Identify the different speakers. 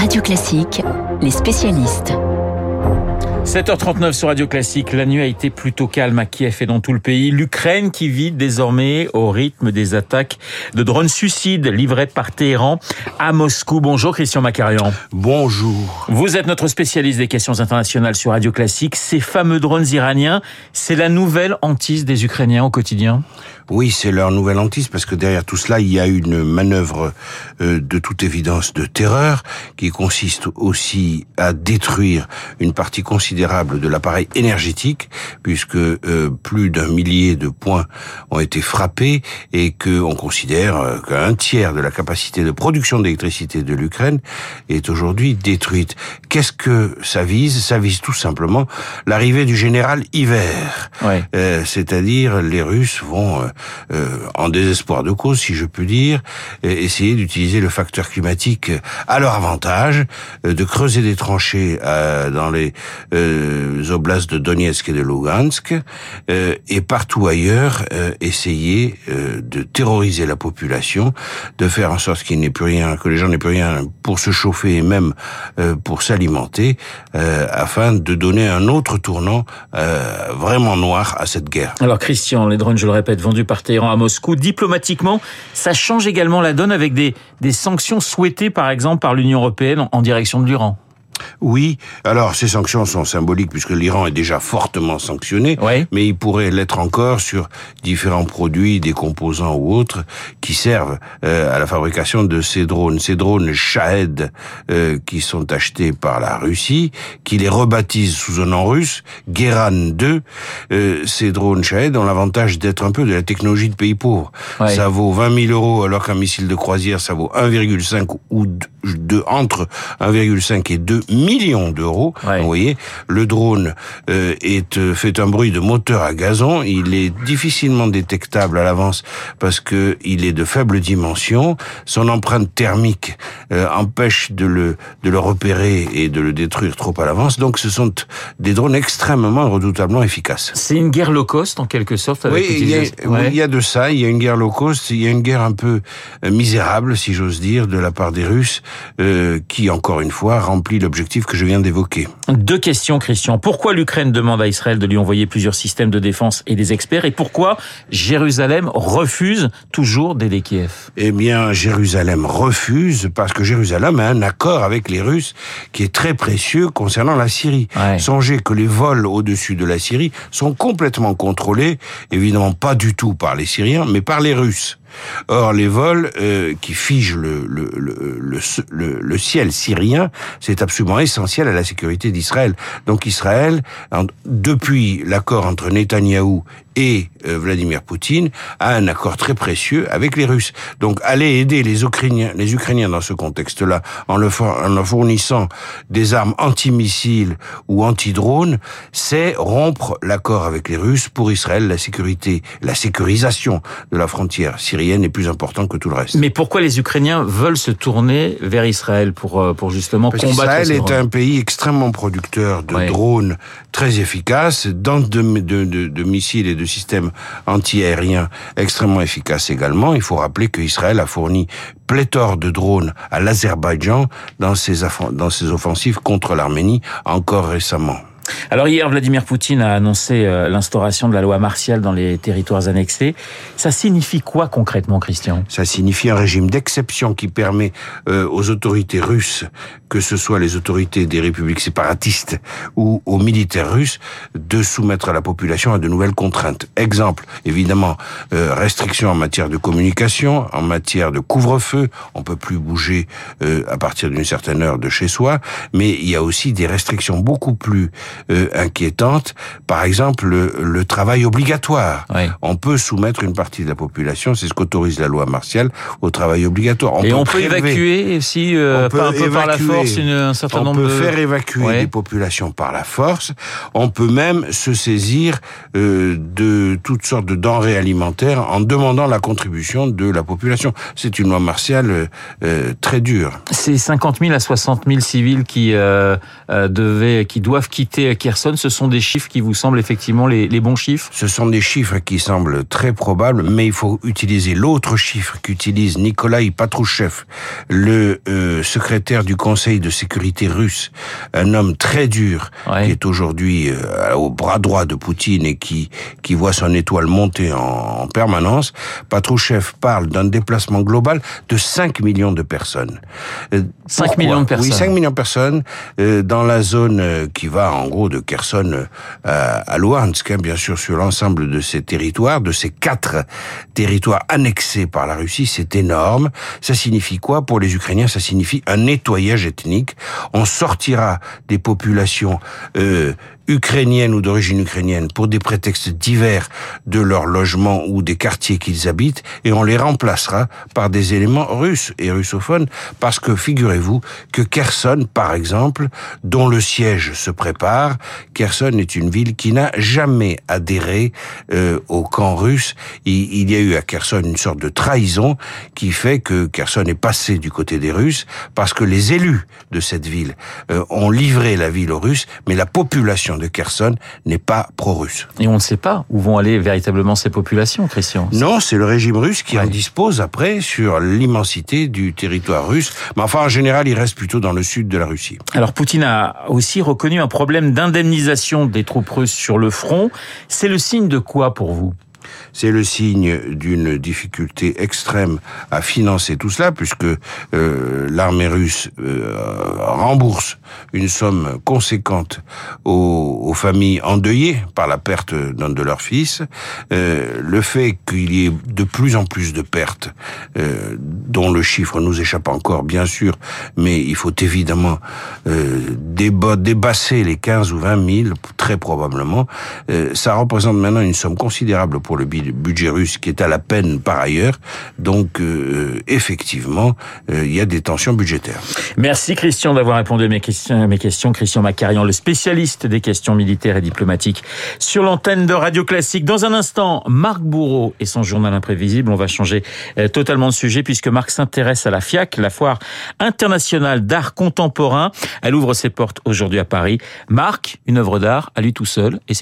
Speaker 1: Radio Classique, les spécialistes.
Speaker 2: 7h39 sur Radio Classique. La nuit a été plutôt calme à Kiev et dans tout le pays. L'Ukraine qui vit désormais au rythme des attaques de drones suicides livrés par Téhéran à Moscou. Bonjour Christian Macarian.
Speaker 3: Bonjour.
Speaker 2: Vous êtes notre spécialiste des questions internationales sur Radio Classique. Ces fameux drones iraniens, c'est la nouvelle hantise des Ukrainiens au quotidien?
Speaker 3: Oui, c'est leur nouvelle hantise parce que derrière tout cela, il y a une manœuvre euh, de toute évidence de terreur qui consiste aussi à détruire une partie considérable de l'appareil énergétique puisque euh, plus d'un millier de points ont été frappés et que on considère euh, qu'un tiers de la capacité de production d'électricité de l'Ukraine est aujourd'hui détruite. Qu'est-ce que ça vise? Ça vise tout simplement l'arrivée du général hiver. C'est-à-dire les Russes vont euh, en désespoir de cause, si je puis dire, essayer d'utiliser le facteur climatique à leur avantage, euh, de creuser des tranchées euh, dans les oblasts de Donetsk et de Lugansk, et partout ailleurs essayer de terroriser la population, de faire en sorte qu'il n'ait plus rien, que les gens n'aient plus rien pour se chauffer et même pour s'alimenter, afin de donner un autre tournant vraiment noir à cette guerre.
Speaker 2: Alors Christian, les drones, je le répète, vendus par Téhéran à Moscou. Diplomatiquement, ça change également la donne avec des, des sanctions souhaitées, par exemple, par l'Union européenne en direction de l'Iran.
Speaker 3: Oui, alors ces sanctions sont symboliques puisque l'Iran est déjà fortement sanctionné, mais il pourrait l'être encore sur différents produits, des composants ou autres qui servent euh, à la fabrication de ces drones. Ces drones Shahed euh, qui sont achetés par la Russie, qui les rebaptise sous un nom russe, Geran 2. Euh, ces drones Shahed ont l'avantage d'être un peu de la technologie de pays pauvres. Ça vaut 20 000 euros alors qu'un missile de croisière ça vaut 1,5 ou 2, entre 1,5 et 2 millions d'euros. Vous voyez, le drone euh, est euh, fait un bruit de moteur à gazon. Il est difficilement détectable à l'avance parce que il est de faible dimension. Son empreinte thermique euh, empêche de le de le repérer et de le détruire trop à l'avance. Donc, ce sont des drones extrêmement redoutablement efficaces.
Speaker 2: C'est une guerre low cost en quelque sorte.
Speaker 3: Avec oui, il y, a, il y a de ça. Il y a une guerre low cost. Il y a une guerre un peu misérable, si j'ose dire, de la part des Russes, qui encore une fois remplit l'objectif que je viens d'évoquer.
Speaker 2: Deux questions, Christian. Pourquoi l'Ukraine demande à Israël de lui envoyer plusieurs systèmes de défense et des experts? Et pourquoi Jérusalem refuse toujours d'aider Kiev?
Speaker 3: Eh bien, Jérusalem refuse parce que Jérusalem a un accord avec les Russes qui est très précieux concernant la Syrie. Songez que les vols au-dessus de la Syrie sont complètement contrôlés, évidemment pas du tout par les Syriens, mais par les Russes. Or, les vols euh, qui figent le, le, le, le, ciel syrien, c'est absolument essentiel à la sécurité d'Israël. Donc Israël, depuis l'accord entre Netanyahou et euh, Vladimir Poutine a un accord très précieux avec les Russes. Donc aller aider les Ukrainiens, les Ukrainiens dans ce contexte-là, en, le, en leur fournissant des armes antimissiles ou anti-drones, c'est rompre l'accord avec les Russes. Pour Israël, la sécurité, la sécurisation de la frontière syrienne est plus importante que tout le reste.
Speaker 2: Mais pourquoi les Ukrainiens veulent se tourner vers Israël pour, euh, pour justement
Speaker 3: Parce
Speaker 2: combattre
Speaker 3: Israël est un pays extrêmement producteur de drones très efficaces, de, de, de, de missiles et de systèmes antiaériens extrêmement efficaces également. Il faut rappeler qu'Israël a fourni pléthore de drones à l'Azerbaïdjan dans ses, dans ses offensives contre l'Arménie encore récemment.
Speaker 2: Alors hier, Vladimir Poutine a annoncé euh, l'instauration de la loi martiale dans les territoires annexés. Ça signifie quoi concrètement, Christian?
Speaker 3: Ça signifie un régime d'exception qui permet euh, aux autorités russes, que ce soit les autorités des républiques séparatistes ou aux militaires russes, de soumettre la population à de nouvelles contraintes. Exemple, évidemment, euh, restrictions en matière de communication, en matière de couvre-feu, on peut plus bouger à partir d'une certaine heure de chez soi, mais il y a aussi des restrictions beaucoup plus euh, inquiétante. Par exemple, le, travail obligatoire. On peut soumettre une partie de la population, c'est ce qu'autorise la loi martiale, au travail obligatoire.
Speaker 2: On Et peut on peut évacuer si euh, on peut un peu par la force une, un certain nombre
Speaker 3: de... On peut faire évacuer des populations par la force. On peut même se saisir euh, de toutes sortes de denrées alimentaires en demandant la contribution de la population. C'est une loi martiale euh, très dure.
Speaker 2: C'est 50 000 à 60 000 civils qui devaient, qui doivent quitter ce sont des chiffres qui vous semblent effectivement les, bons chiffres?
Speaker 3: Ce sont des chiffres qui semblent très probables, mais il faut utiliser l'autre chiffre qu'utilise Nikolai Patrouchev, le euh, secrétaire du Conseil de sécurité russe, un homme très dur,
Speaker 2: Ouais.
Speaker 3: qui est aujourd'hui euh, au bras droit de Poutine et qui, qui voit son étoile monter en, en permanence, Patrouchev parle d'un déplacement global de 5 millions de personnes. Euh,
Speaker 2: 5
Speaker 3: pourquoi
Speaker 2: millions de personnes.
Speaker 3: Oui, 5 millions de personnes dans la zone euh, qui va en gros de Kherson euh, à, Luhansk, hein, bien sûr, sur l'ensemble de ces territoires, de ces quatre territoires annexés par la Russie, c'est énorme. Ça signifie quoi pour les Ukrainiens? Ça signifie un nettoyage ethnique. On sortira des populations euh, ukrainiennes ou d'origine ukrainienne pour des prétextes divers de leur logement ou des quartiers qu'ils habitent et on les remplacera par des éléments russes et russophones parce que figurez-vous que Kherson, par exemple, dont le siège se prépare, Kherson est une ville qui n'a jamais adhéré euh, au camp russe. Il, il y a eu à Kherson une sorte de trahison qui fait que Kherson est passé du côté des Russes parce que les élus de cette ville euh, ont livré la ville aux Russes, mais la population de Kherson n'est pas pro-russe.
Speaker 2: Et on ne sait pas où vont aller véritablement ces populations, Christian.
Speaker 3: Non, c'est le régime russe qui en dispose après sur l'immensité du territoire russe. Mais enfin, en général, il reste plutôt dans le sud de la Russie.
Speaker 2: Alors Poutine a aussi reconnu un problème d'indemnisation des troupes russes sur le front. C'est le signe de quoi pour vous?
Speaker 3: C'est le signe d'une difficulté extrême à financer tout cela, puisque euh, l'armée russe euh, rembourse une somme conséquente aux, familles endeuillées par la perte d'un de leurs fils. Euh, le fait qu'il y ait de plus en plus de pertes, euh, dont le chiffre nous échappe encore, bien sûr, mais il faut évidemment euh, déba- débasser les 15 ou 20 000, très probablement. Euh, ça représente maintenant une somme considérable pour le budget russe, qui est à la peine par ailleurs. Donc, euh, effectivement, euh, il y a des tensions budgétaires.
Speaker 2: Merci Christian d'avoir répondu à mes questions. Christian Macarian, le spécialiste des questions militaires et diplomatiques sur l'antenne de Radio Classique. Dans un instant, Marc Bourreau et son journal imprévisible. On va changer euh, totalement de sujet puisque Marc s'intéresse à la FIAC, la foire internationale d'art contemporain. Elle ouvre ses portes aujourd'hui à Paris. Marc, une œuvre d'art à lui tout seul et c'est